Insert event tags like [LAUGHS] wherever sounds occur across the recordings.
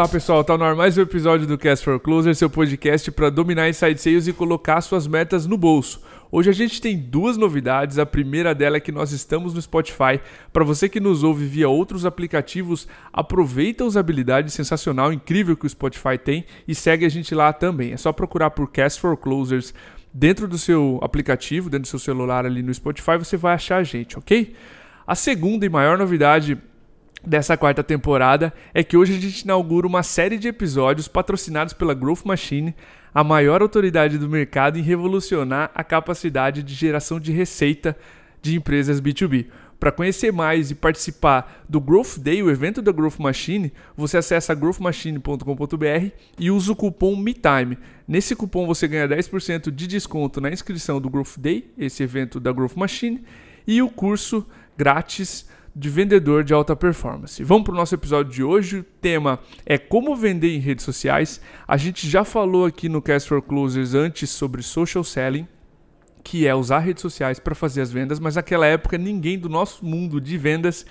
Olá pessoal, tá no ar mais um episódio do Cast for Closer, seu podcast para dominar inside sales e colocar suas metas no bolso. Hoje a gente tem duas novidades. A primeira dela é que nós estamos no Spotify. Para você que nos ouve via outros aplicativos, aproveita a usabilidade sensacional, incrível que o Spotify tem e segue a gente lá também. É só procurar por Cast for Closers dentro do seu aplicativo, dentro do seu celular ali no Spotify, você vai achar a gente, ok? A segunda e maior novidade dessa quarta temporada é que hoje a gente inaugura uma série de episódios patrocinados pela Growth Machine, a maior autoridade do mercado em revolucionar a capacidade de geração de receita de empresas B2B. Para conhecer mais e participar do Growth Day, o evento da Growth Machine, você acessa growthmachine.com.br e usa o cupom MeTime. Nesse cupom você ganha 10% de desconto na inscrição do Growth Day, esse evento da Growth Machine, e o curso grátis de vendedor de alta performance. Vamos para o nosso episódio de hoje. O tema é como vender em redes sociais. A gente já falou aqui no Cast for Closers antes sobre social selling, que é usar redes sociais para fazer as vendas, mas naquela época ninguém do nosso mundo de vendas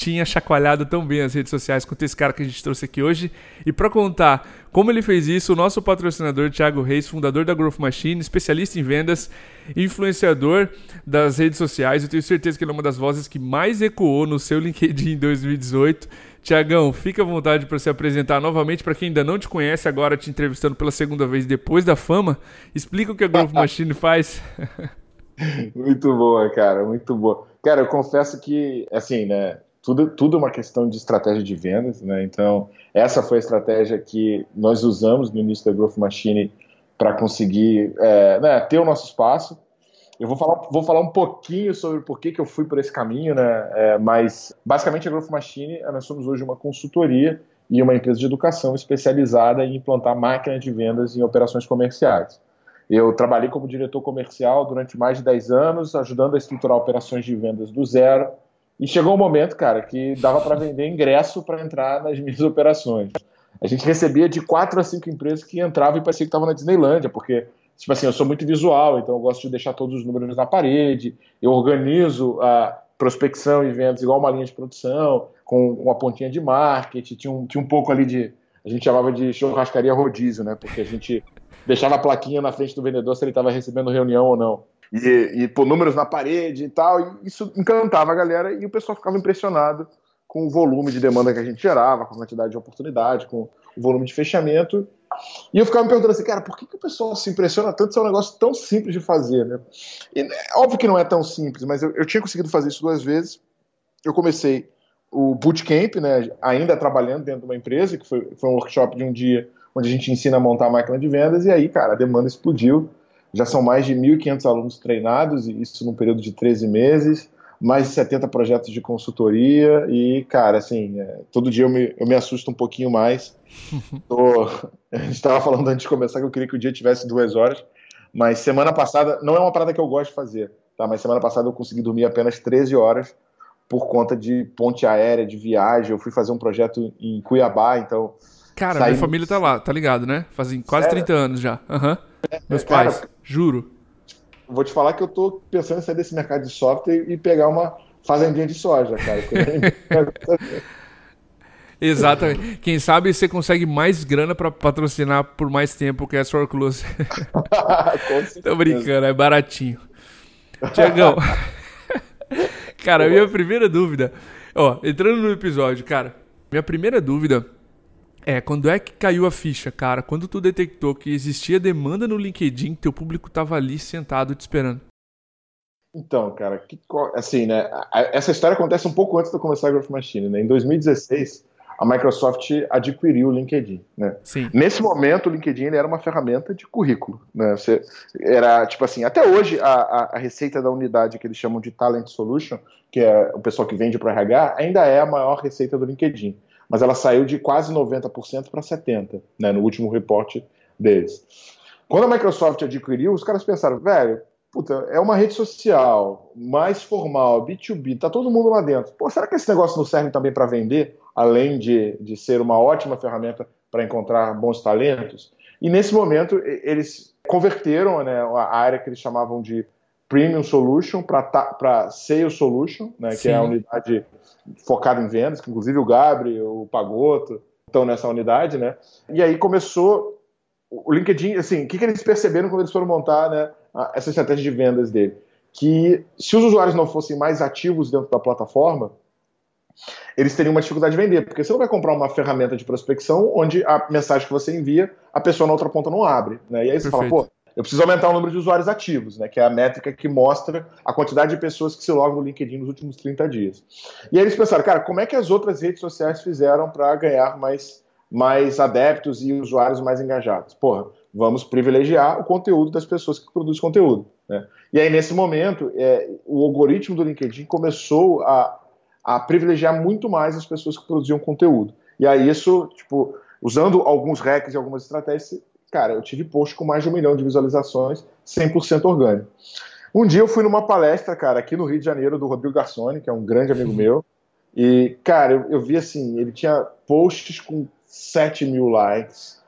tinha chacoalhado tão bem as redes sociais quanto esse cara que a gente trouxe aqui hoje. E para contar como ele fez isso, o nosso patrocinador Thiago Reis, fundador da Growth Machine, especialista em vendas, influenciador das redes sociais. Eu tenho certeza que ele é uma das vozes que mais ecoou no seu [LAUGHS] LinkedIn em 2018. Tiagão, fica à vontade para se apresentar novamente para quem ainda não te conhece, agora te entrevistando pela segunda vez depois da fama. Explica o que a Growth [LAUGHS] Machine faz. muito boa, cara, muito boa. Cara, eu confesso que, assim, né, tudo, tudo é uma questão de estratégia de vendas, né? Então, essa foi a estratégia que nós usamos no início da Growth Machine para conseguir é, né, ter o nosso espaço. Eu vou falar, vou falar um pouquinho sobre por que, que eu fui por esse caminho, né? É, mas, basicamente, a Growth Machine, nós somos hoje uma consultoria e uma empresa de educação especializada em implantar máquinas de vendas em operações comerciais. Eu trabalhei como diretor comercial durante mais de 10 anos, ajudando a estruturar operações de vendas do zero, e chegou um momento, cara, que dava para vender ingresso para entrar nas minhas operações. A gente recebia de quatro a cinco empresas que entravam e parecia que estava na Disneylândia, porque, tipo assim, eu sou muito visual, então eu gosto de deixar todos os números na parede, eu organizo a prospecção e vendas igual uma linha de produção, com uma pontinha de marketing, tinha um, tinha um pouco ali de. A gente chamava de churrascaria rodízio, né? Porque a gente deixava a plaquinha na frente do vendedor se ele estava recebendo reunião ou não e, e pôr números na parede e tal. E isso encantava a galera e o pessoal ficava impressionado com o volume de demanda que a gente gerava, com a quantidade de oportunidade, com o volume de fechamento. E eu ficava me perguntando assim, cara, por que, que o pessoal se impressiona tanto se é um negócio tão simples de fazer, né? E, óbvio que não é tão simples, mas eu, eu tinha conseguido fazer isso duas vezes. Eu comecei o bootcamp, né, ainda trabalhando dentro de uma empresa, que foi, foi um workshop de um dia onde a gente ensina a montar a máquina de vendas, e aí, cara, a demanda explodiu. Já são mais de 1.500 alunos treinados, e isso num período de 13 meses, mais de 70 projetos de consultoria, e, cara, assim, é, todo dia eu me, eu me assusto um pouquinho mais. [LAUGHS] Tô, a gente estava falando antes de começar que eu queria que o dia tivesse duas horas, mas semana passada, não é uma parada que eu gosto de fazer, tá? mas semana passada eu consegui dormir apenas 13 horas por conta de ponte aérea, de viagem. Eu fui fazer um projeto em Cuiabá, então. Cara, minha família tá lá, tá ligado, né? Fazem quase Sério? 30 anos já. Aham. Uhum. Meus pais, Cara, juro. Vou te falar que eu tô pensando em sair desse mercado de software e pegar uma fazendinha de soja, cara. [LAUGHS] Exatamente. Quem sabe você consegue mais grana para patrocinar por mais tempo que a Store Close. [LAUGHS] Tô brincando, é baratinho. Tiagão. [LAUGHS] cara, minha primeira dúvida. Ó, entrando no episódio, cara, minha primeira dúvida é, quando é que caiu a ficha, cara? Quando tu detectou que existia demanda no LinkedIn, teu público tava ali sentado te esperando. Então, cara, que, assim, né? Essa história acontece um pouco antes de eu começar a Growth Machine, né? Em 2016, a Microsoft adquiriu o LinkedIn, né? Sim. Nesse momento, o LinkedIn era uma ferramenta de currículo, né? Você, era, tipo assim, até hoje a, a, a, receita da unidade que eles chamam de Talent Solution, que é o pessoal que vende para RH, ainda é a maior receita do LinkedIn mas ela saiu de quase 90% para 70%, né, no último reporte deles. Quando a Microsoft adquiriu, os caras pensaram, velho, puta, é uma rede social mais formal, B2B, tá todo mundo lá dentro. Pô, será que esse negócio não serve também para vender, além de, de ser uma ótima ferramenta para encontrar bons talentos? E nesse momento, eles converteram né, a área que eles chamavam de Premium Solution para Sales Solution, né, que é a unidade focado em vendas, que inclusive o Gabriel, o Pagoto, estão nessa unidade, né? E aí começou o LinkedIn, assim, o que, que eles perceberam quando eles foram montar né, essa estratégia de vendas dele? Que se os usuários não fossem mais ativos dentro da plataforma, eles teriam uma dificuldade de vender, porque você não vai comprar uma ferramenta de prospecção onde a mensagem que você envia, a pessoa na outra ponta não abre. Né? E aí você Perfeito. fala, pô, eu preciso aumentar o número de usuários ativos, né, que é a métrica que mostra a quantidade de pessoas que se logam no LinkedIn nos últimos 30 dias. E aí eles pensaram, cara, como é que as outras redes sociais fizeram para ganhar mais, mais adeptos e usuários mais engajados? Porra, vamos privilegiar o conteúdo das pessoas que produzem conteúdo. Né? E aí, nesse momento, é, o algoritmo do LinkedIn começou a, a privilegiar muito mais as pessoas que produziam conteúdo. E aí, isso, tipo, usando alguns hacks e algumas estratégias, cara, eu tive post com mais de um milhão de visualizações, 100% orgânico. Um dia eu fui numa palestra, cara, aqui no Rio de Janeiro, do Rodrigo Garçoni, que é um grande amigo [LAUGHS] meu, e, cara, eu, eu vi assim, ele tinha posts com 7 mil likes,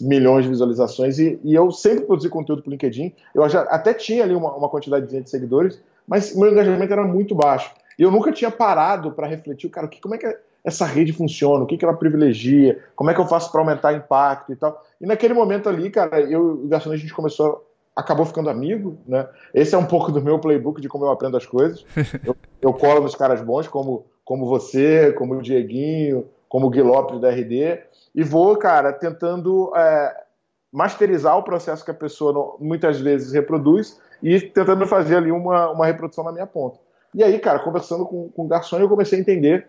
milhões de visualizações e, e, eu sempre produzi conteúdo para o LinkedIn. Eu já até tinha ali uma, uma quantidade de seguidores, mas meu engajamento era muito baixo. E eu nunca tinha parado para refletir, cara, que, como é que essa rede funciona, o que, que ela privilegia, como é que eu faço para aumentar impacto e tal. E naquele momento ali, cara, eu e o Garçom, a gente começou, acabou ficando amigo, né? Esse é um pouco do meu playbook de como eu aprendo as coisas. Eu, [LAUGHS] eu colo nos caras bons, como, como você, como o Dieguinho, como o Gui Lopes da RD, e vou, cara, tentando é, masterizar o processo que a pessoa não, muitas vezes reproduz e tentando fazer ali uma, uma reprodução na minha ponta. E aí, cara, conversando com, com o garçom, eu comecei a entender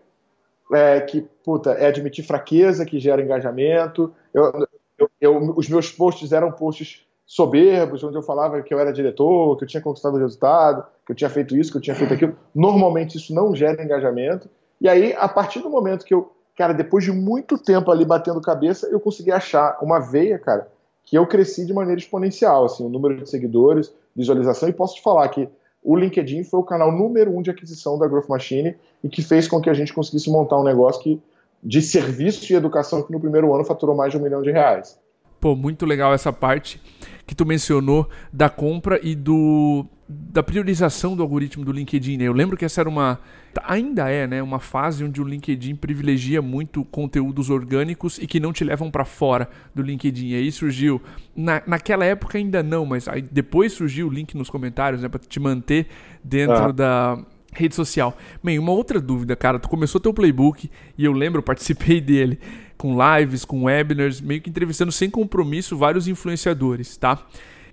é, que, puta, é admitir fraqueza que gera engajamento. Eu, eu, eu, os meus posts eram posts soberbos, onde eu falava que eu era diretor, que eu tinha conquistado o resultado, que eu tinha feito isso, que eu tinha feito aquilo. Normalmente isso não gera engajamento. E aí, a partir do momento que eu cara, depois de muito tempo ali batendo cabeça, eu consegui achar uma veia, cara, que eu cresci de maneira exponencial, assim, o número de seguidores, visualização, e posso te falar que o LinkedIn foi o canal número um de aquisição da Growth Machine e que fez com que a gente conseguisse montar um negócio que, de serviço e educação que no primeiro ano faturou mais de um milhão de reais. Pô, muito legal essa parte que tu mencionou da compra e do da priorização do algoritmo do LinkedIn. Né? Eu lembro que essa era uma ainda é, né, uma fase onde o LinkedIn privilegia muito conteúdos orgânicos e que não te levam para fora do LinkedIn. E aí surgiu na, naquela época ainda não, mas aí depois surgiu o link nos comentários, né, para te manter dentro ah. da rede social. Bem, uma outra dúvida, cara, tu começou teu playbook e eu lembro, participei [LAUGHS] dele com lives, com webinars, meio que entrevistando sem compromisso vários influenciadores, tá?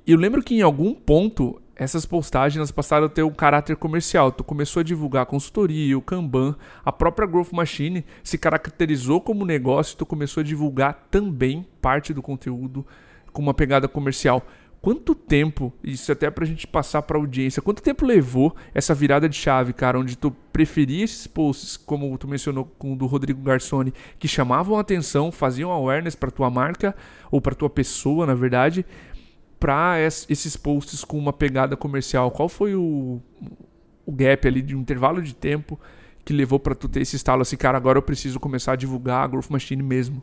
E eu lembro que em algum ponto essas postagens passaram a ter um caráter comercial. Tu começou a divulgar a consultoria, o Kanban, a própria Growth Machine se caracterizou como negócio e tu começou a divulgar também parte do conteúdo com uma pegada comercial. Quanto tempo, isso até pra gente passar pra audiência, quanto tempo levou essa virada de chave, cara, onde tu preferia esses posts, como tu mencionou com o do Rodrigo Garçoni, que chamavam a atenção, faziam awareness para tua marca ou para tua pessoa, na verdade, para esses posts com uma pegada comercial? Qual foi o, o gap ali de um intervalo de tempo que levou para tu ter esse estalo assim, cara, agora eu preciso começar a divulgar a Growth Machine mesmo?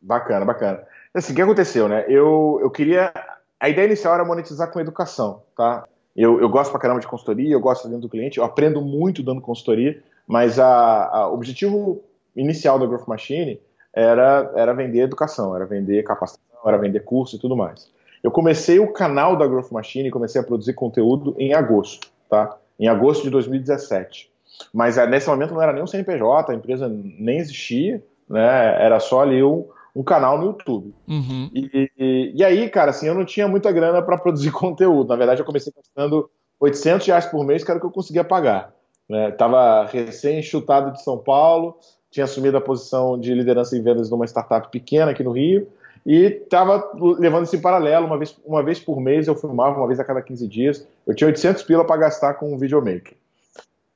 Bacana, bacana. Assim, o que aconteceu, né? Eu, eu queria. A ideia inicial era monetizar com educação, tá? Eu, eu gosto pra caramba de consultoria, eu gosto dentro do cliente, eu aprendo muito dando consultoria, mas o objetivo inicial da Growth Machine era, era vender educação, era vender capacitação, era vender curso e tudo mais. Eu comecei o canal da Growth Machine, comecei a produzir conteúdo em agosto, tá? Em agosto de 2017. Mas é, nesse momento não era nem um CNPJ, a empresa nem existia, né? Era só ali um, um canal no YouTube. Uhum. E, e, e, aí, cara, assim, eu não tinha muita grana para produzir [LAUGHS] conteúdo. Na verdade, eu comecei gastando 800 reais por mês, que era o que eu conseguia pagar. Né? Tava recém-chutado de São Paulo, tinha assumido a posição de liderança em vendas numa startup pequena aqui no Rio, e estava levando isso em paralelo, uma vez, uma vez por mês eu filmava, uma vez a cada 15 dias. Eu tinha 800 pila para gastar com um videomaker.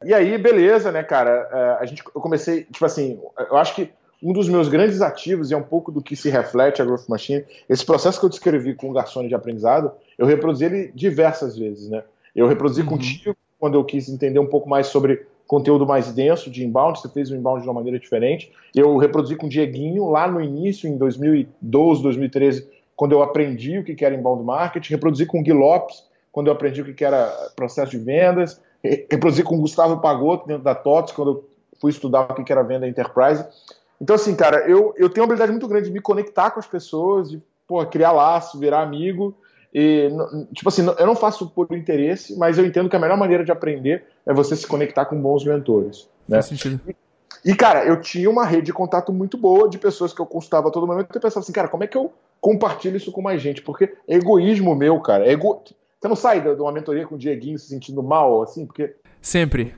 E aí, beleza, né, cara? É, a gente, eu comecei, tipo assim, eu acho que um dos meus grandes ativos, e é um pouco do que se reflete a Growth Machine, esse processo que eu descrevi com o garçom de aprendizado, eu reproduzi ele diversas vezes, né? Eu reproduzi uhum. contigo, quando eu quis entender um pouco mais sobre conteúdo mais denso de inbound, você fez o inbound de uma maneira diferente. Eu reproduzi com o Dieguinho lá no início, em 2012, 2013, quando eu aprendi o que era inbound marketing. Reproduzi com o Gui Lopes, quando eu aprendi o que era processo de vendas. Reproduzi com o Gustavo Pagotto, dentro da TOTS, quando eu fui estudar o que era venda enterprise. Então, assim, cara, eu, eu tenho uma habilidade muito grande de me conectar com as pessoas, de pô, criar laço, virar amigo. E, tipo assim, eu não faço por interesse, mas eu entendo que a melhor maneira de aprender é você se conectar com bons mentores. Né? Faz sentido. E, cara, eu tinha uma rede de contato muito boa de pessoas que eu consultava a todo momento e eu pensava assim, cara, como é que eu compartilho isso com mais gente? Porque é egoísmo meu, cara. É ego... Você não sai de uma mentoria com o Dieguinho se sentindo mal, assim, porque. Sempre.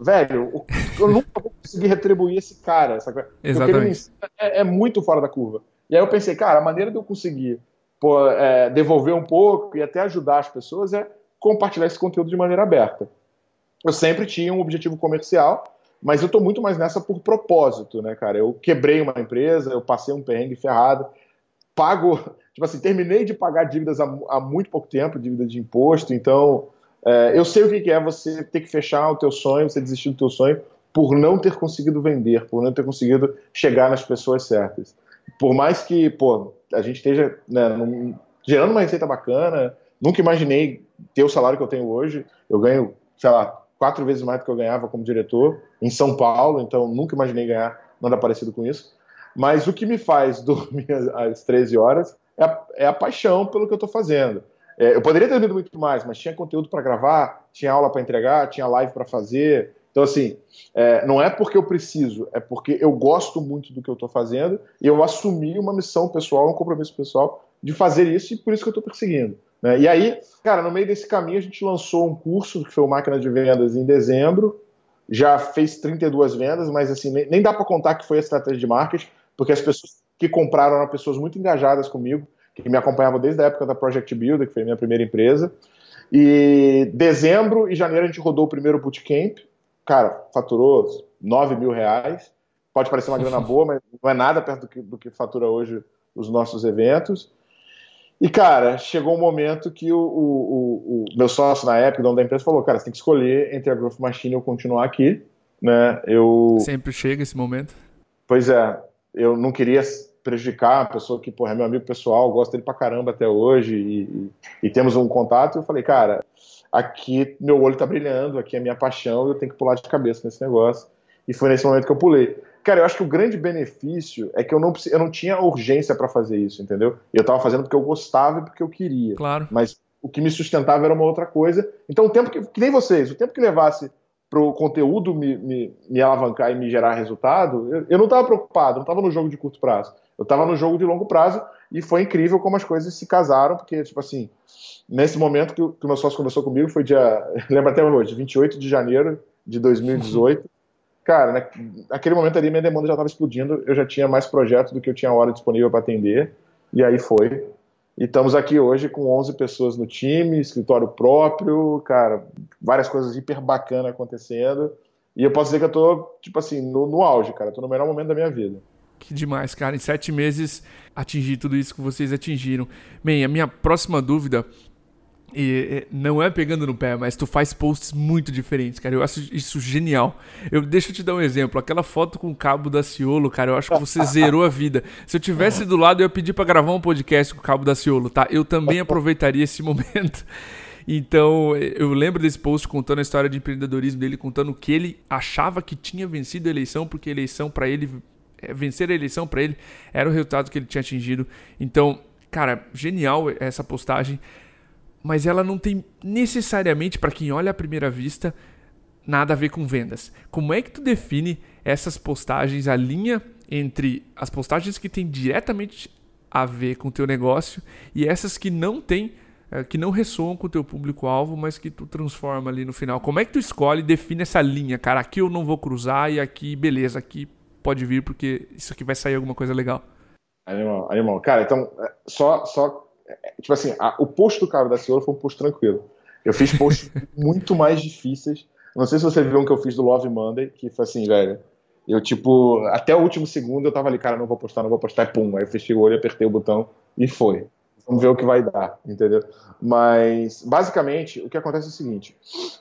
Velho, eu nunca vou conseguir retribuir esse cara. Sabe? Exatamente. É, é, muito fora da curva. E aí eu pensei, cara, a maneira de eu conseguir é, devolver um pouco e até ajudar as pessoas é compartilhar esse conteúdo de maneira aberta. Eu sempre tinha um objetivo comercial, mas eu tô muito mais nessa por propósito, né, cara? Eu quebrei uma empresa, eu passei um perrengue ferrado, pago, [LAUGHS] tipo assim, terminei de pagar dívidas há, há muito pouco tempo, dívida de imposto, então é, eu sei o que é você ter que fechar o teu sonho, você desistir do teu sonho por não ter conseguido vender, por não ter conseguido chegar nas pessoas certas. Por mais que, pô, a gente esteja né, num, gerando uma receita bacana, nunca imaginei ter o salário que eu tenho hoje, eu ganho, sei lá, quatro vezes mais do que eu ganhava como diretor em São Paulo, então nunca imaginei ganhar nada parecido com isso. Mas o que me faz [LAUGHS] dormir às 13 horas é a, é a paixão pelo que eu estou fazendo. É, eu poderia ter dormido muito mais, mas tinha conteúdo para gravar, tinha aula para entregar, tinha live para fazer. Então, assim, é, não é porque eu preciso, é porque eu gosto muito do que eu estou fazendo e eu assumi uma missão pessoal, um compromisso pessoal de fazer isso e por isso que eu estou perseguindo. Né? E aí, cara, no meio desse caminho a gente lançou um curso que foi o Máquina de Vendas em dezembro, já fez 32 vendas, mas assim, nem, nem dá para contar que foi a estratégia de marketing, porque as pessoas que compraram eram pessoas muito engajadas comigo, que me acompanhavam desde a época da Project Builder, que foi a minha primeira empresa. E dezembro e janeiro a gente rodou o primeiro bootcamp. Cara, faturou 9 mil reais. Pode parecer uma grana [LAUGHS] boa, mas não é nada perto do que, do que fatura hoje os nossos eventos. E, cara, chegou um momento que o, o, o, o meu sócio na época, o dono da empresa, falou: cara, você tem que escolher entre a Growth Machine e eu continuar aqui. Né? Eu... Sempre chega esse momento. Pois é, eu não queria prejudicar a pessoa que porra, é meu amigo pessoal, gosto dele pra caramba até hoje e, e, e temos um contato. Eu falei, cara, aqui meu olho tá brilhando, aqui é minha paixão, eu tenho que pular de cabeça nesse negócio. E foi nesse momento que eu pulei. Cara, eu acho que o grande benefício é que eu não, eu não tinha urgência para fazer isso, entendeu? Eu tava fazendo porque eu gostava e porque eu queria. Claro. Mas o que me sustentava era uma outra coisa. Então, o tempo que, que nem vocês, o tempo que levasse para o conteúdo me, me, me, alavancar e me gerar resultado, eu, eu não estava preocupado, não estava no jogo de curto prazo. Eu estava no jogo de longo prazo e foi incrível como as coisas se casaram, porque, tipo assim, nesse momento que, que o meu sócio conversou comigo, foi dia, [LAUGHS] lembra até hoje, 28 de janeiro de 2018 cara, naquele momento ali minha demanda já estava explodindo, eu já tinha mais projetos do que eu tinha hora disponível para atender, e aí foi. E estamos aqui hoje com 11 pessoas no time, escritório próprio, cara, várias coisas hiper bacanas acontecendo. E eu posso dizer que eu tô, tipo assim, no, no auge, cara, tô no melhor momento da minha vida. Que demais, cara. Em sete meses atingir tudo isso que vocês atingiram. Bem, a minha próxima dúvida e não é pegando no pé, mas tu faz posts muito diferentes, cara. Eu acho isso genial. Eu deixa eu te dar um exemplo. Aquela foto com o cabo da Ciolo, cara, eu acho que você zerou a vida. Se eu tivesse do lado, eu ia pedir para gravar um podcast com o cabo da Ciolo, tá? Eu também aproveitaria esse [LAUGHS] momento. Então, eu lembro desse post contando a história de empreendedorismo dele, contando que ele achava que tinha vencido a eleição, porque a eleição para ele é, vencer a eleição para ele era o resultado que ele tinha atingido. Então, cara, genial essa postagem mas ela não tem necessariamente, para quem olha à primeira vista, nada a ver com vendas. Como é que tu define essas postagens, a linha entre as postagens que têm diretamente a ver com o teu negócio e essas que não têm, eh, que não ressoam com o teu público-alvo, mas que tu transforma ali no final? Como é que tu escolhe e define essa linha? Cara, aqui eu não vou cruzar e aqui, beleza, aqui pode vir porque isso aqui vai sair alguma coisa legal. Animal, animal. Cara, então, é, só, só tipo assim, a, o post do cara da Ciolo foi um post tranquilo. Eu fiz posts [LAUGHS] muito mais difíceis. Não sei se você viu um que eu fiz do Love Monday, que foi assim, velho. Eu, tipo, até o último segundo eu tava ali, cara, não vou postar, não vou postar, e pum. Aí eu fechei o olho, apertei o botão e foi. Vamos ver o que vai dar, entendeu? Mas, basicamente, o que acontece é o seguinte: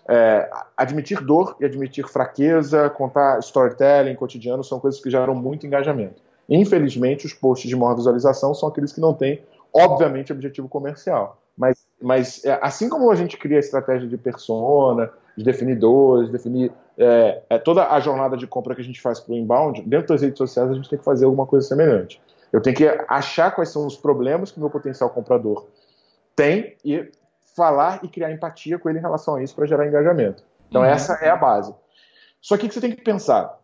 é, admitir dor e admitir fraqueza, contar storytelling, cotidiano, são coisas que geram muito engajamento. Infelizmente, os posts de maior visualização são aqueles que não têm obviamente, objetivo comercial. Mas, mas é, assim como a gente cria a estratégia de persona, de definir dores, definir é, é, toda a jornada de compra que a gente faz para o inbound, dentro das redes sociais a gente tem que fazer alguma coisa semelhante. Eu tenho que achar quais são os problemas que o meu potencial comprador tem e falar e criar empatia com ele em relação a isso para gerar engajamento. Então uhum. essa é a base. Só que o que você tem que pensar?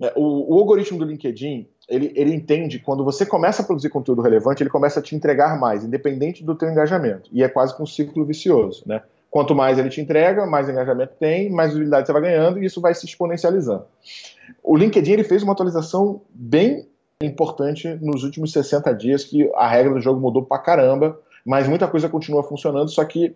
É, o, o algoritmo do LinkedIn, ele, ele entende quando você começa a produzir conteúdo relevante, ele começa a te entregar mais, independente do teu engajamento. E é quase que um ciclo vicioso, né? Quanto mais ele te entrega, mais engajamento tem, mais visibilidade você vai ganhando e isso vai se exponencializando. O LinkedIn ele fez uma atualização bem importante nos últimos 60 dias, que a regra do jogo mudou pra caramba, mas muita coisa continua funcionando, só que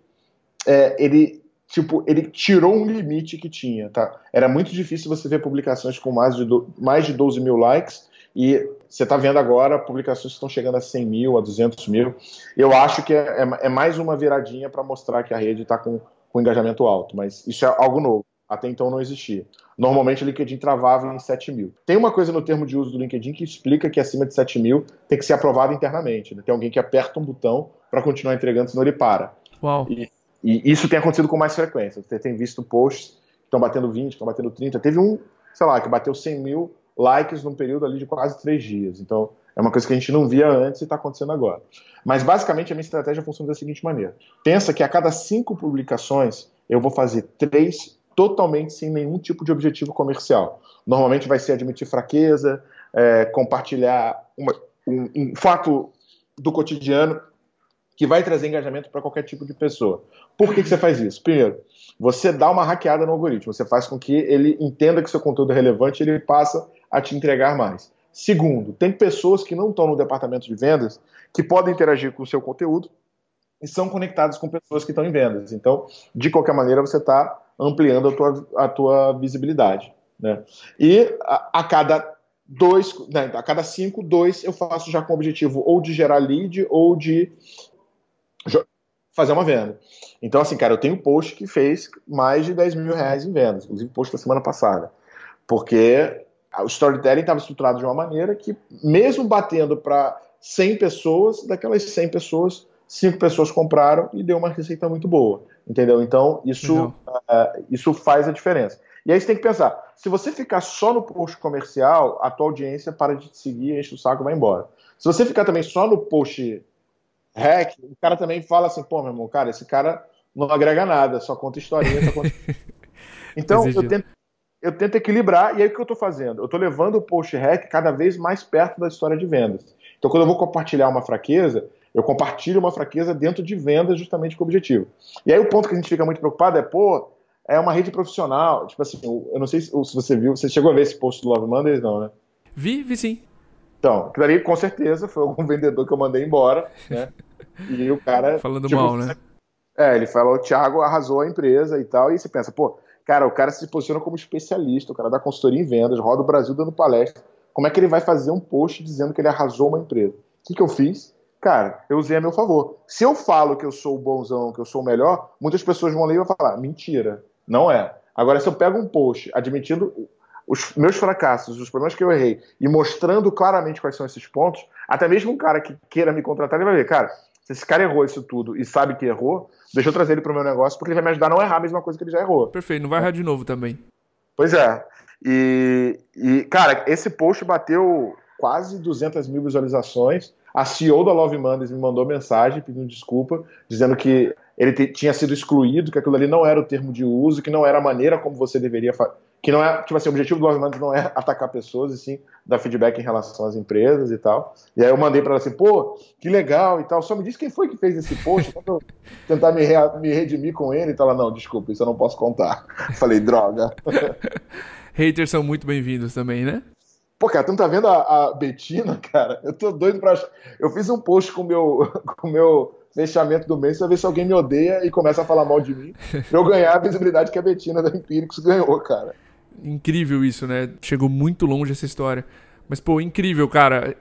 é, ele tipo, ele tirou um limite que tinha, tá? Era muito difícil você ver publicações com mais de, do, mais de 12 mil likes e você está vendo agora publicações que estão chegando a 100 mil, a 200 mil. Eu acho que é, é, é mais uma viradinha para mostrar que a rede está com, com engajamento alto, mas isso é algo novo. Até então não existia. Normalmente o LinkedIn travava em 7 mil. Tem uma coisa no termo de uso do LinkedIn que explica que acima de 7 mil tem que ser aprovado internamente. Né? Tem alguém que aperta um botão para continuar entregando, senão ele para. Uau. E, e, isso tem acontecido com mais frequência. Você tem visto posts que estão batendo 20, estão batendo 30. Teve um, sei lá, que bateu 100 mil likes num período ali de quase três dias. Então, é uma coisa que a gente não via antes e está acontecendo agora. Mas, basicamente, a minha estratégia funciona da seguinte maneira. Pensa que a cada cinco publicações, eu vou fazer três totalmente sem nenhum tipo de objetivo comercial. Normalmente vai ser admitir fraqueza, é, compartilhar uma, um, um fato do cotidiano que vai trazer engajamento para qualquer tipo de pessoa. Por que, que você faz isso? Primeiro, você dá uma hackeada no algoritmo, você faz com que ele entenda que seu conteúdo é relevante e ele passa a te entregar mais. Segundo, tem pessoas que não estão no departamento de vendas que podem interagir com o seu conteúdo e são conectadas com pessoas que estão em vendas. Então, de qualquer maneira, você está ampliando a tua, a tua visibilidade. Né? E a, a cada dois, né, a cada cinco, dois eu faço já com o objetivo ou de gerar lead ou de fazer uma venda. Então, assim, cara, eu tenho um post que fez mais de 10 mil reais em vendas, inclusive post da semana passada. Porque o storytelling estava estruturado de uma maneira que, mesmo batendo para 100 pessoas, daquelas 100 pessoas, 5 pessoas compraram e deu uma receita muito boa. Entendeu? Então, isso, uh, isso faz a diferença. E aí você tem que pensar: se você ficar só no post comercial, a tua audiência para de te seguir, enche o saco e vai embora. Se você ficar também só no post hack, o cara também fala assim, pô, meu irmão, cara, esse cara não agrega nada, só conta historinha, só conta... [LAUGHS] Então, eu tento, eu tento equilibrar, e aí o que eu estou fazendo? Eu estou levando o post hack cada vez mais perto da história de vendas. Então, quando eu vou compartilhar uma fraqueza, eu compartilho uma fraqueza dentro de vendas justamente com o objetivo. E aí o ponto que a gente fica muito preocupado é, pô, é uma rede profissional. Tipo assim, eu não sei se, você viu, você chegou a ver esse post do Love Mondays, não, né? Vi, vi sim. Então, aquilo ali com certeza foi algum [LAUGHS] vendedor que eu mandei embora, né? E o cara. Falando tipo, mal, né? É, ele falou, o Thiago arrasou a empresa e tal, e você pensa, pô, cara, o cara se posiciona como especialista, o cara dá consultoria em vendas, roda o Brasil dando palestra. Como é que ele vai fazer um post dizendo que ele arrasou uma empresa? O que, que eu fiz? Cara, eu usei a meu favor. Se eu falo que eu sou o bonzão, que eu sou o melhor, muitas pessoas vão ler e vão falar, mentira, não é. Agora, se eu pego um post admitindo os meus fracassos, os problemas que eu errei, e mostrando claramente quais são esses pontos, até mesmo um cara que queira me contratar, ele vai ver, cara, se esse cara errou isso tudo e sabe que errou, deixa eu trazer ele para o meu negócio, porque ele vai me ajudar a não errar a mesma coisa que ele já errou. Perfeito, não vai errar de novo também. Pois é. E, e cara, esse post bateu quase 200 mil visualizações. A CEO da Love Mondays me mandou mensagem pedindo desculpa, dizendo que ele tinha sido excluído, que aquilo ali não era o termo de uso, que não era a maneira como você deveria fazer que não é, tipo assim, o objetivo do Love não é atacar pessoas, e sim dar feedback em relação às empresas e tal. E aí eu mandei para ela assim, pô, que legal e tal, só me diz quem foi que fez esse post, pra eu tentar me, me redimir com ele e tal. Ela, não, desculpa, isso eu não posso contar. Falei, droga. [LAUGHS] Haters são muito bem-vindos também, né? Pô, cara, tu não tá vendo a, a Betina, cara? Eu tô doido pra. Eu fiz um post com meu, [LAUGHS] o com meu fechamento do mês pra ver se alguém me odeia e começa a falar mal de mim, [LAUGHS] pra eu ganhar a visibilidade que a Betina da Empíricos ganhou, cara incrível isso, né? Chegou muito longe essa história. Mas, pô, incrível, cara.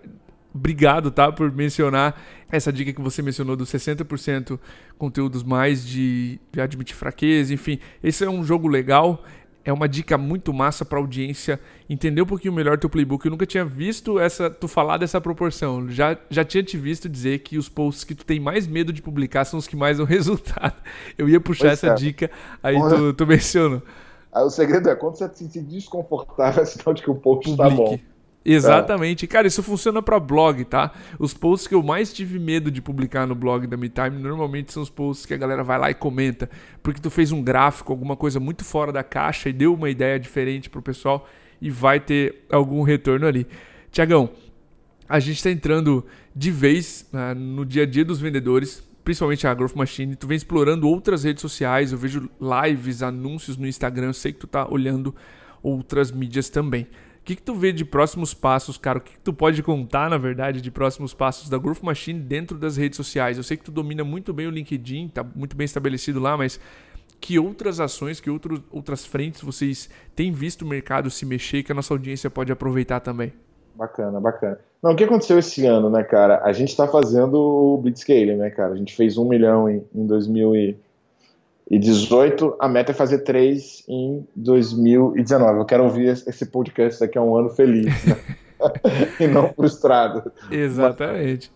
Obrigado, tá? Por mencionar essa dica que você mencionou dos 60% conteúdos mais de, de admitir fraqueza, enfim. Esse é um jogo legal. é uma dica muito massa para audiência entender um pouquinho melhor teu playbook. Eu nunca tinha visto essa tu falar dessa proporção. Já, já tinha te visto dizer que os posts que tu tem mais medo de publicar são os que mais dão [LAUGHS] resultado. Eu ia puxar pois essa é. dica, aí tu, tu mencionou. O segredo é quando você se sentir desconfortável, [LAUGHS] é sinal de que o post está bom. Exatamente. Cara, isso funciona para blog, tá? Os posts que eu mais tive medo de publicar no blog da MeTime normalmente são os posts que a galera vai lá e comenta, porque tu fez um gráfico, alguma coisa muito fora da caixa e deu uma ideia diferente pro pessoal e vai ter algum retorno ali. Tiagão, a gente está entrando de vez né, no dia a dia dos vendedores, principalmente a Growth Machine. Tu vem explorando outras redes sociais, eu vejo lives, anúncios no Instagram, eu sei que tu tá olhando outras mídias também que, que tu vê de próximos passos, cara? O que, que tu pode contar, na verdade, de próximos passos da Growth Machine dentro das redes sociais? Eu sei que tu domina muito bem o LinkedIn, tá muito bem estabelecido lá, mas que outras ações, que outros, outras frentes vocês têm visto o mercado se mexer que a nossa audiência pode aproveitar também? Bacana, bacana. Não, o que aconteceu esse ano, né, cara? A gente está fazendo o Blitzscaling, né, cara? A gente fez um milhão em, em 2000 e e 18, a meta é fazer 3 em 2019. Eu quero ouvir esse podcast daqui a um ano feliz, né? [LAUGHS] [LAUGHS] e não frustrado. Exatamente.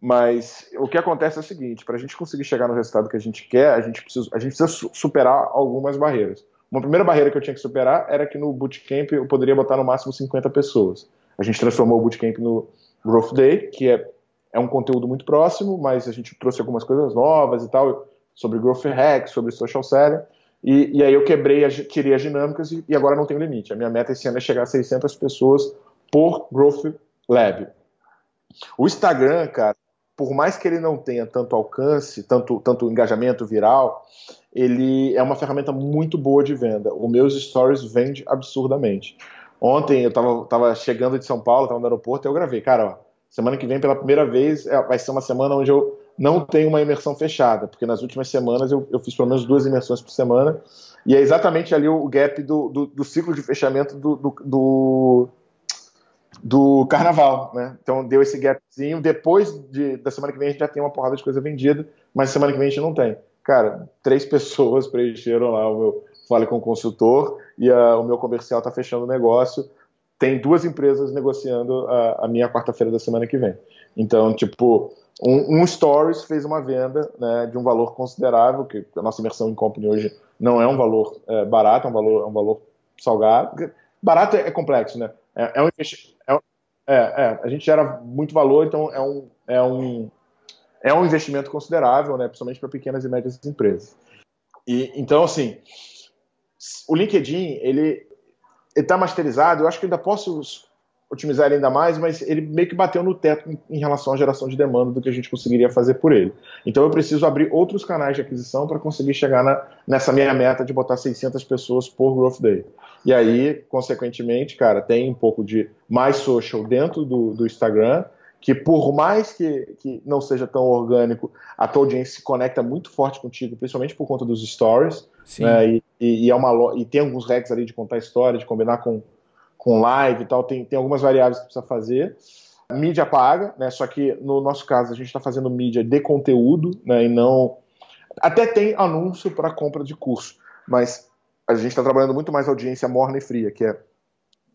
Mas, mas o que acontece é o seguinte: para a gente conseguir chegar no resultado que a gente quer, a gente, precisa, a gente precisa superar algumas barreiras. Uma primeira barreira que eu tinha que superar era que no Bootcamp eu poderia botar no máximo 50 pessoas. A gente transformou o Bootcamp no Growth Day, que é, é um conteúdo muito próximo, mas a gente trouxe algumas coisas novas e tal sobre Growth Hack, sobre Social Selling, e, e aí eu quebrei, a, tirei as dinâmicas e, e, agora não tenho limite. A minha meta esse ano é chegar a 600 pessoas por Growth Lab. O Instagram, cara, por mais que ele não tenha tanto alcance, tanto, tanto engajamento viral, ele é uma ferramenta muito boa de venda. Os meus stories vende absurdamente. Ontem eu estava tava chegando de São Paulo, estava no aeroporto, e eu gravei, cara, ó, semana que vem pela primeira vez é, vai ser uma semana onde eu não tem uma imersão fechada, porque nas últimas semanas eu, eu fiz pelo menos duas imersões por semana, e é exatamente ali o gap do, do, do ciclo de fechamento do, do, do, do carnaval, né? Então deu esse gapzinho, depois de, da semana que vem a gente já tem uma porrada de coisa vendida, mas semana que vem a gente não tem. Cara, três [LAUGHS] pessoas preencheram lá o meu Fale com o Consultor, e a, o meu comercial está fechando o negócio, tem duas empresas negociando a, a minha quarta-feira da semana que vem. Então, tipo, um, um, Stories fez uma venda né, de um valor considerável, que a nossa imersão em company hoje não é um valor é, barato, é um valor, é um valor salgado. Barato é, é complexo, né? É, é um é, é, é, a gente gera muito valor, então é um, é um, é um investimento considerável, né, principalmente para pequenas e médias empresas. E, então, assim, o LinkedIn, ele está masterizado, eu acho que ainda posso otimizar ele ainda mais, mas ele meio que bateu no teto em, relação à geração de demanda do que a gente conseguiria fazer por ele. Então eu preciso abrir outros canais de aquisição para conseguir chegar na, nessa minha meta de botar 600 pessoas por Growth Day. E aí, consequentemente, cara, tem um pouco de mais social dentro do, do Instagram, que por mais que, que não seja tão orgânico, a tua audiência se conecta muito forte contigo, principalmente por conta dos stories. Né, e, e, e, é uma, e tem alguns hacks ali de contar história, de combinar com com live e tal, tem, tem algumas variáveis que precisa fazer. Mídia paga, né? Só que no nosso caso a gente está fazendo mídia de conteúdo, né? E não. Até tem anúncio para compra de curso, mas a gente está trabalhando muito mais audiência morna e fria, que é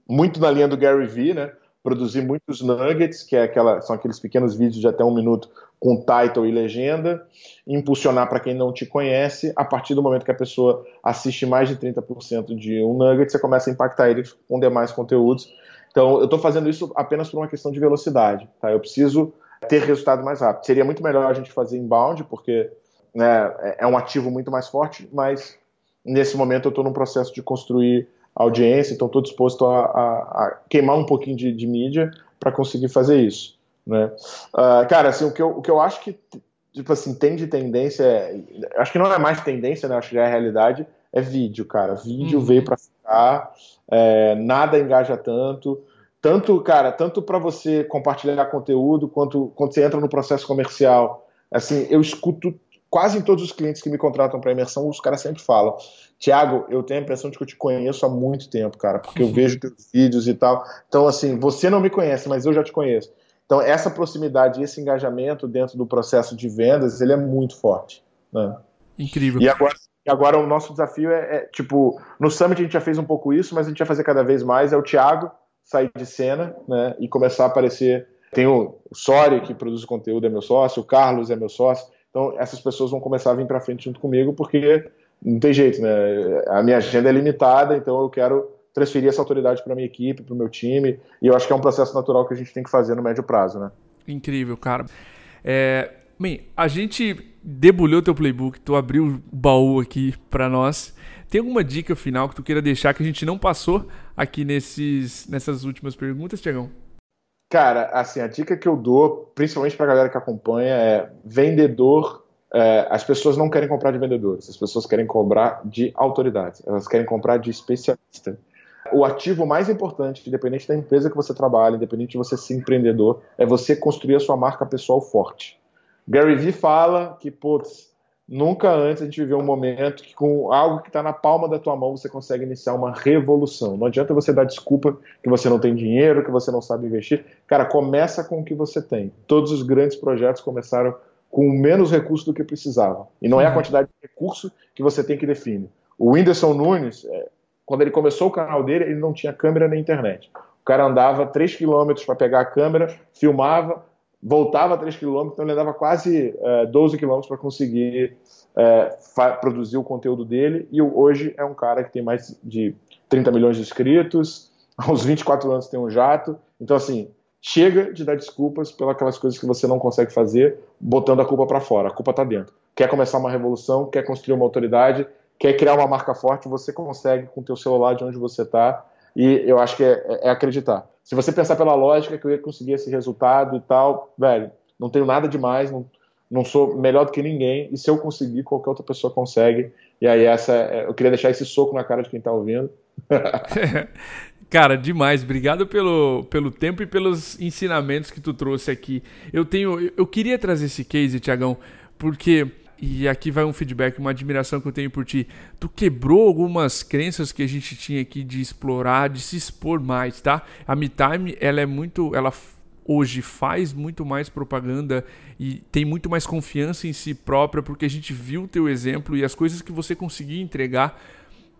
muito na linha do Gary Vee, né? Produzir muitos nuggets, que é aquela, são aqueles pequenos vídeos de até um minuto com title e legenda, impulsionar para quem não te conhece, a partir do momento que a pessoa assiste mais de 30% de um nugget, você começa a impactar ele com demais conteúdos. Então, eu estou fazendo isso apenas por uma questão de velocidade. Tá? Eu preciso ter resultado mais rápido. Seria muito melhor a gente fazer inbound, porque né, é um ativo muito mais forte, mas nesse momento eu estou num processo de construir audiência, então estou disposto a, a, a, queimar um pouquinho de, de mídia para conseguir fazer isso. Né? Uh, cara, assim, o que, eu, o que eu acho que tipo assim, tem de tendência, é, acho que não é mais tendência, né? Acho que é a realidade, é vídeo, cara. Vídeo uhum. veio para ficar, é, nada engaja tanto. Tanto, cara, tanto para você compartilhar conteúdo, quanto quando você entra no processo comercial. Assim, eu escuto quase em todos os clientes que me contratam para imersão, os caras sempre falam: Tiago, eu tenho a impressão de que eu te conheço há muito tempo, cara, porque eu [LAUGHS] vejo teus vídeos e tal. Então, assim, você não me conhece, mas eu já te conheço. Então, essa proximidade e esse engajamento dentro do processo de vendas, ele é muito forte. Né? Incrível. E agora, E agora o nosso desafio é, é, tipo, no Summit a gente já fez um pouco isso, mas a gente vai fazer cada vez mais, é o Thiago sair de cena, né, e começar a aparecer. Tem o, o Sori, que produz o conteúdo, é meu sócio, o Carlos é meu sócio, então essas pessoas vão começar a vir para frente junto comigo, porque não tem jeito, né, a minha agenda é limitada, então eu quero transferir essa autoridade para minha equipe, para o meu time, e eu acho que é um processo natural que a gente tem que fazer no médio prazo, né. Incrível, cara. É, bem, a gente debulhou teu playbook, tu abriu o baú aqui para nós. Tem alguma dica final que tu queira deixar que a gente não passou aqui nesses, nessas últimas perguntas, Tiagão? Cara, assim, a dica que eu dou, principalmente pra galera que acompanha, é vendedor. É, as pessoas não querem comprar de vendedores, as pessoas querem comprar de autoridades, elas querem comprar de especialista. O ativo mais importante, independente da empresa que você trabalha, independente de você ser empreendedor, é você construir a sua marca pessoal forte. Gary Vee fala que, putz, nunca antes a gente viveu um momento que com algo que está na palma da tua mão você consegue iniciar uma revolução. Não adianta você dar desculpa que você não tem dinheiro, que você não sabe investir. Cara, começa com o que você tem. Todos os grandes projetos começaram com menos recursos do que precisavam. E não é a quantidade de recurso que você tem que definir. O Whindersson Nunes, é, quando ele começou o canal dele, ele não tinha câmera na internet. O cara andava 3 quilômetros para pegar a câmera, filmava, voltava 3 km, então ele andava quase é, 12 km para conseguir é, produzir o conteúdo dele. E hoje é um cara que tem mais de 30 milhões de inscritos, [LAUGHS] aos 24 anos tem um jato. Então, assim, chega de dar desculpas pelas coisas que você não consegue fazer, botando a culpa para fora. A culpa está dentro. Quer começar uma revolução, quer construir uma autoridade, quer criar uma marca forte, você consegue com o teu celular de onde você está. E eu acho que é, é, é acreditar. Se você pensar pela lógica que eu ia conseguir esse resultado e tal, velho, não tenho nada demais, não, não sou melhor do que ninguém, e se eu conseguir, qualquer outra pessoa consegue. E aí, essa é, eu queria deixar esse soco na cara de quem tá ouvindo. [LAUGHS] Cara, demais. Obrigado pelo, pelo tempo e pelos ensinamentos que tu trouxe aqui. Eu tenho, eu queria trazer esse case, Tiagão, porque e aqui vai um feedback, uma admiração que eu tenho por ti. Tu quebrou algumas crenças que a gente tinha aqui de explorar, de se expor mais, tá? A MeTime, ela é muito, ela hoje faz muito mais propaganda e tem muito mais confiança em si própria porque a gente viu o teu exemplo e as coisas que você conseguia entregar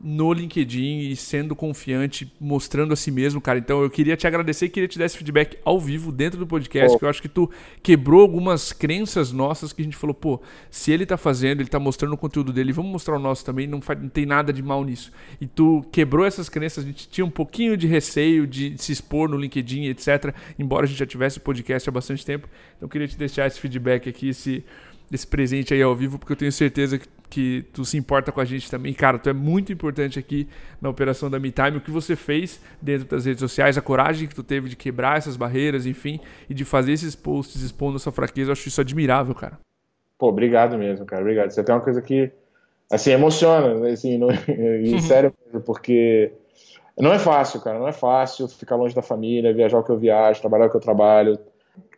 no LinkedIn e sendo confiante, mostrando a si mesmo, cara. Então eu queria te agradecer e queria te dar esse feedback ao vivo dentro do podcast, oh. que eu acho que tu quebrou algumas crenças nossas que a gente falou, pô, se ele tá fazendo, ele tá mostrando o conteúdo dele, vamos mostrar o nosso também, não, faz, não tem nada de mal nisso. E tu quebrou essas crenças, a gente tinha um pouquinho de receio de se expor no LinkedIn, etc. Embora a gente já tivesse o podcast há bastante tempo. Então eu queria te deixar esse feedback aqui, esse, esse presente aí ao vivo, porque eu tenho certeza que que tu se importa com a gente também. Cara, tu é muito importante aqui na operação da MeTime. O que você fez dentro das redes sociais, a coragem que tu teve de quebrar essas barreiras, enfim, e de fazer esses posts expondo a sua fraqueza, eu acho isso admirável, cara. Pô, obrigado mesmo, cara. Obrigado. Você tem uma coisa que, assim, emociona, assim, não, e sério mesmo, porque não é fácil, cara. Não é fácil ficar longe da família, viajar o que eu viajo, trabalhar o que eu trabalho.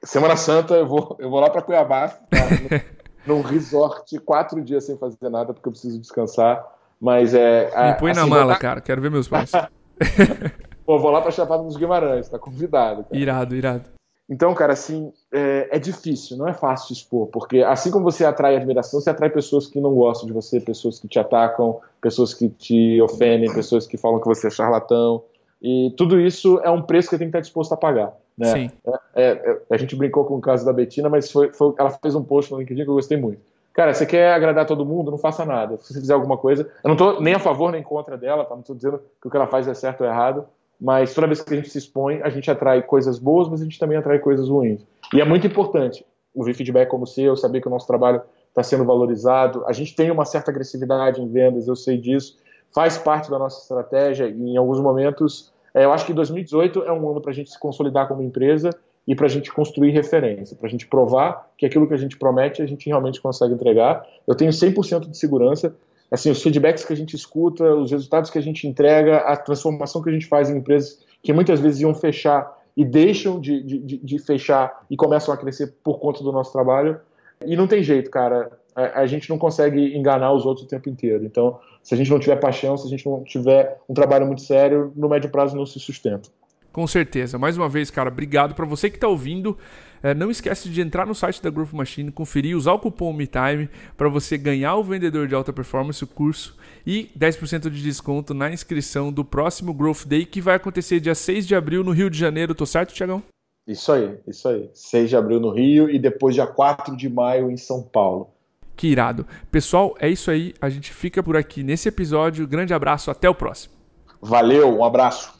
Semana Santa eu vou, eu vou lá para Cuiabá. Tá? [LAUGHS] num resort quatro dias sem fazer nada porque eu preciso descansar. Mas é. Me põe assim, na mala, cara. Quero ver meus pais. [LAUGHS] Pô, vou lá pra Chapada dos Guimarães, tá convidado. Cara. Irado, irado. Então, cara, assim, é, é, difícil, não é fácil expor, porque assim como você atrai admiração, você atrai pessoas que não gostam de você, pessoas que te atacam, pessoas que te ofendem, pessoas que falam que você é charlatão. E tudo isso é um preço que tem que estar disposto a pagar. Né? Sim. É, é, é, a gente brincou com o caso da Betina, mas foi, foi, ela fez um post no LinkedIn que eu gostei muito. Cara, você quer agradar todo mundo? Não faça nada. Se você fizer alguma coisa, eu não estou nem a favor nem contra dela, tá? não estou dizendo que o que ela faz é certo ou errado, mas toda vez que a gente se expõe, a gente atrai coisas boas, mas a gente também atrai coisas ruins. E é muito importante ouvir feedback como o seu, saber que o nosso trabalho está sendo valorizado. A gente tem uma certa agressividade em vendas, eu sei disso, faz parte da nossa estratégia e em alguns momentos eu acho que 2018 é um ano para a gente se consolidar como empresa e para a gente construir referência, para a gente provar que aquilo que a gente promete a gente realmente consegue entregar. Eu tenho 100% de segurança. Assim, os feedbacks que a gente escuta, os resultados que a gente entrega, a transformação que a gente faz em empresas que muitas vezes iam fechar e deixam de, de, de fechar e começam a crescer por conta do nosso trabalho. E não tem jeito, cara a, a, gente não consegue enganar os outros o tempo inteiro. Então, se a gente não tiver paixão, se a gente não tiver um trabalho muito sério, no médio prazo não se sustenta. Com certeza. Mais uma vez, cara, obrigado para você que está ouvindo. É, não esquece de entrar no site da Growth Machine, conferir, usar o cupom MeTime para você ganhar o vendedor de alta performance, o curso, e 10% de desconto na inscrição do próximo Growth Day, que vai acontecer dia 6 de abril no Rio de Janeiro. Tô certo, Tiagão? Isso aí, isso aí. 6 de abril no Rio e depois dia 4 de maio em São Paulo. Que irado. Pessoal, é isso aí. A gente fica por aqui nesse episódio. Grande abraço, até o próximo. Valeu, um abraço.